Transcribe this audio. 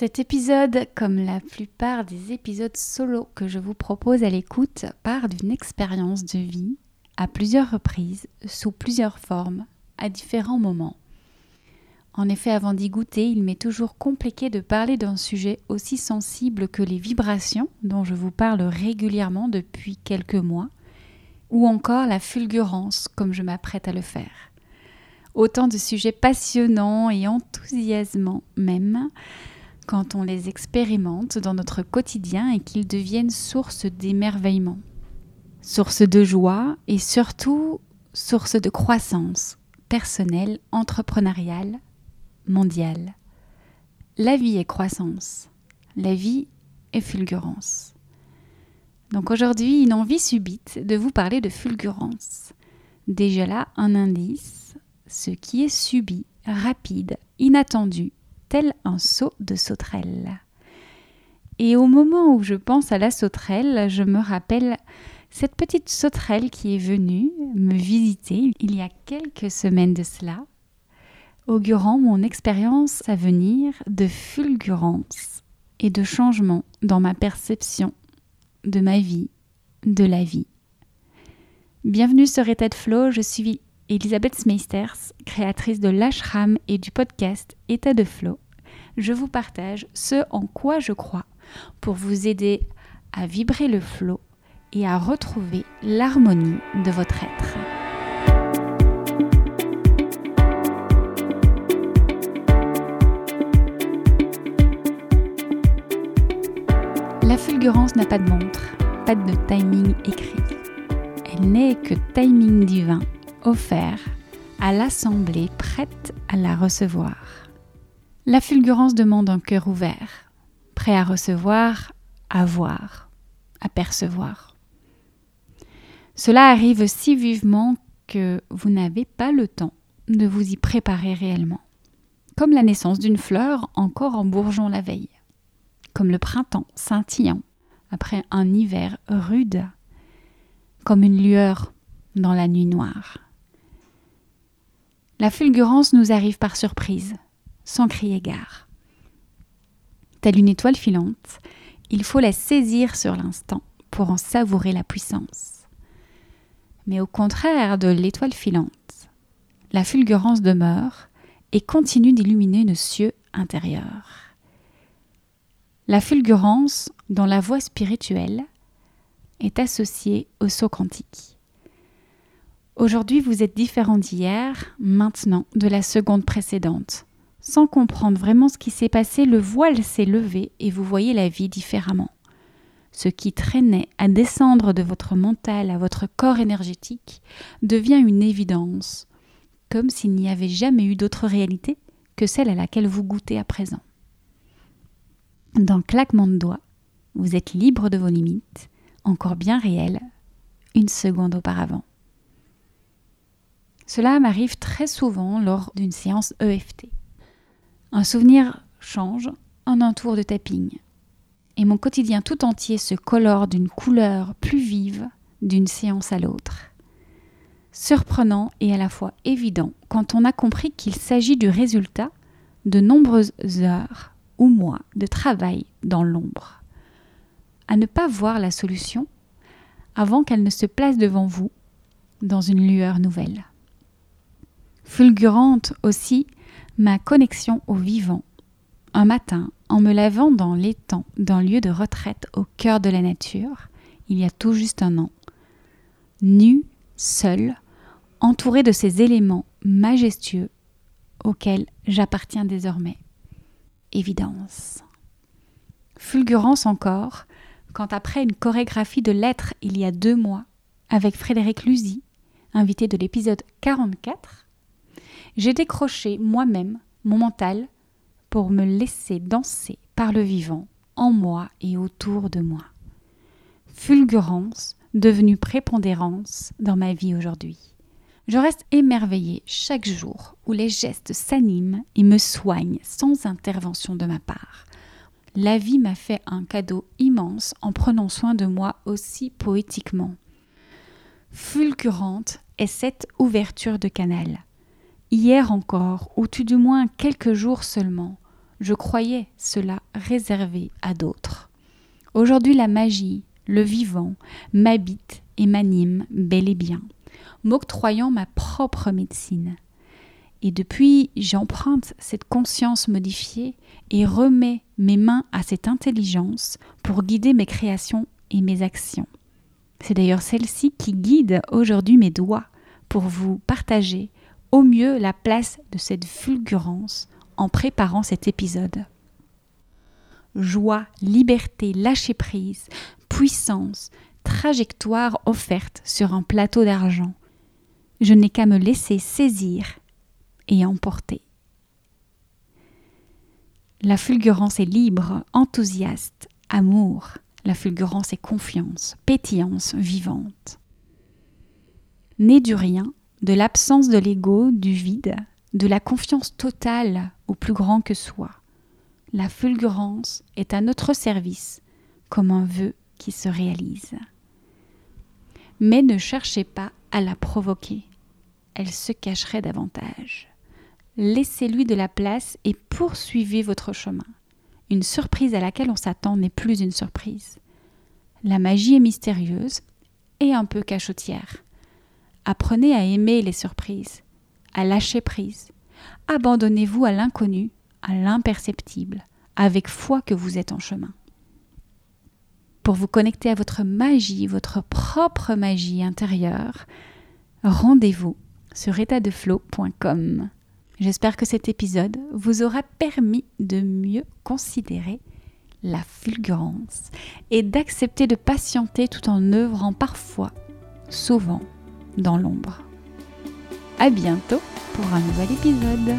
Cet épisode, comme la plupart des épisodes solo que je vous propose à l'écoute, part d'une expérience de vie à plusieurs reprises, sous plusieurs formes, à différents moments. En effet, avant d'y goûter, il m'est toujours compliqué de parler d'un sujet aussi sensible que les vibrations dont je vous parle régulièrement depuis quelques mois, ou encore la fulgurance comme je m'apprête à le faire. Autant de sujets passionnants et enthousiasmants même, quand on les expérimente dans notre quotidien et qu'ils deviennent source d'émerveillement, source de joie et surtout source de croissance personnelle, entrepreneuriale, mondiale. La vie est croissance, la vie est fulgurance. Donc aujourd'hui, une envie subite de vous parler de fulgurance. Déjà là, un indice, ce qui est subi, rapide, inattendu, tel un saut de sauterelle. Et au moment où je pense à la sauterelle, je me rappelle cette petite sauterelle qui est venue me visiter il y a quelques semaines de cela, augurant mon expérience à venir de fulgurance et de changement dans ma perception de ma vie, de la vie. Bienvenue sur État de Flow, je suis Elisabeth Smeisters, créatrice de l'ashram et du podcast État de Flow. Je vous partage ce en quoi je crois pour vous aider à vibrer le flow et à retrouver l'harmonie de votre être. La fulgurance n'a pas de montre, pas de timing écrit. Elle n'est que timing divin offert à l'assemblée prête à la recevoir. La fulgurance demande un cœur ouvert, prêt à recevoir, à voir, à percevoir. Cela arrive si vivement que vous n'avez pas le temps de vous y préparer réellement. Comme la naissance d'une fleur encore en bourgeon la veille comme le printemps scintillant après un hiver rude, comme une lueur dans la nuit noire. La fulgurance nous arrive par surprise, sans crier gare. Telle une étoile filante, il faut la saisir sur l'instant pour en savourer la puissance. Mais au contraire de l'étoile filante, la fulgurance demeure et continue d'illuminer nos cieux intérieurs. La fulgurance dans la voie spirituelle est associée au saut quantique. Aujourd'hui, vous êtes différent d'hier, maintenant de la seconde précédente. Sans comprendre vraiment ce qui s'est passé, le voile s'est levé et vous voyez la vie différemment. Ce qui traînait à descendre de votre mental à votre corps énergétique devient une évidence, comme s'il n'y avait jamais eu d'autre réalité que celle à laquelle vous goûtez à présent d'un claquement de doigts, vous êtes libre de vos limites, encore bien réelles, une seconde auparavant. Cela m'arrive très souvent lors d'une séance EFT. Un souvenir change en un tour de tapping. Et mon quotidien tout entier se colore d'une couleur plus vive d'une séance à l'autre. Surprenant et à la fois évident quand on a compris qu'il s'agit du résultat de nombreuses heures ou mois de travail dans l'ombre, à ne pas voir la solution avant qu'elle ne se place devant vous dans une lueur nouvelle. Fulgurante aussi ma connexion au vivant. Un matin, en me lavant dans l'étang d'un lieu de retraite au cœur de la nature, il y a tout juste un an, nu, seul, entouré de ces éléments majestueux auxquels j'appartiens désormais évidence. Fulgurance encore, quand après une chorégraphie de lettres il y a deux mois, avec Frédéric Luzy, invité de l'épisode 44, j'ai décroché moi-même mon mental pour me laisser danser par le vivant en moi et autour de moi. Fulgurance devenue prépondérance dans ma vie aujourd'hui. Je reste émerveillée chaque jour où les gestes s'animent et me soignent sans intervention de ma part. La vie m'a fait un cadeau immense en prenant soin de moi aussi poétiquement. Fulgurante est cette ouverture de canal. Hier encore, ou tout du moins quelques jours seulement, je croyais cela réservé à d'autres. Aujourd'hui, la magie, le vivant, m'habite et m'anime bel et bien, m'octroyant ma propre médecine. Et depuis, j'emprunte cette conscience modifiée et remets mes mains à cette intelligence pour guider mes créations et mes actions. C'est d'ailleurs celle-ci qui guide aujourd'hui mes doigts pour vous partager au mieux la place de cette fulgurance en préparant cet épisode. Joie, liberté, lâcher prise, puissance, trajectoire offerte sur un plateau d'argent. Je n'ai qu'à me laisser saisir et emporter. La fulgurance est libre, enthousiaste, amour. La fulgurance est confiance, pétillance vivante. Née du rien, de l'absence de l'ego, du vide, de la confiance totale au plus grand que soi. La fulgurance est à notre service comme un vœu qui se réalise. Mais ne cherchez pas à la provoquer, elle se cacherait davantage. Laissez-lui de la place et poursuivez votre chemin. Une surprise à laquelle on s'attend n'est plus une surprise. La magie est mystérieuse et un peu cachotière. Apprenez à aimer les surprises, à lâcher prise. Abandonnez-vous à l'inconnu, à l'imperceptible, avec foi que vous êtes en chemin. Pour vous connecter à votre magie, votre propre magie intérieure, rendez-vous sur étatdeflow.com. J'espère que cet épisode vous aura permis de mieux considérer la fulgurance et d'accepter de patienter tout en œuvrant parfois, souvent, dans l'ombre. À bientôt pour un nouvel épisode.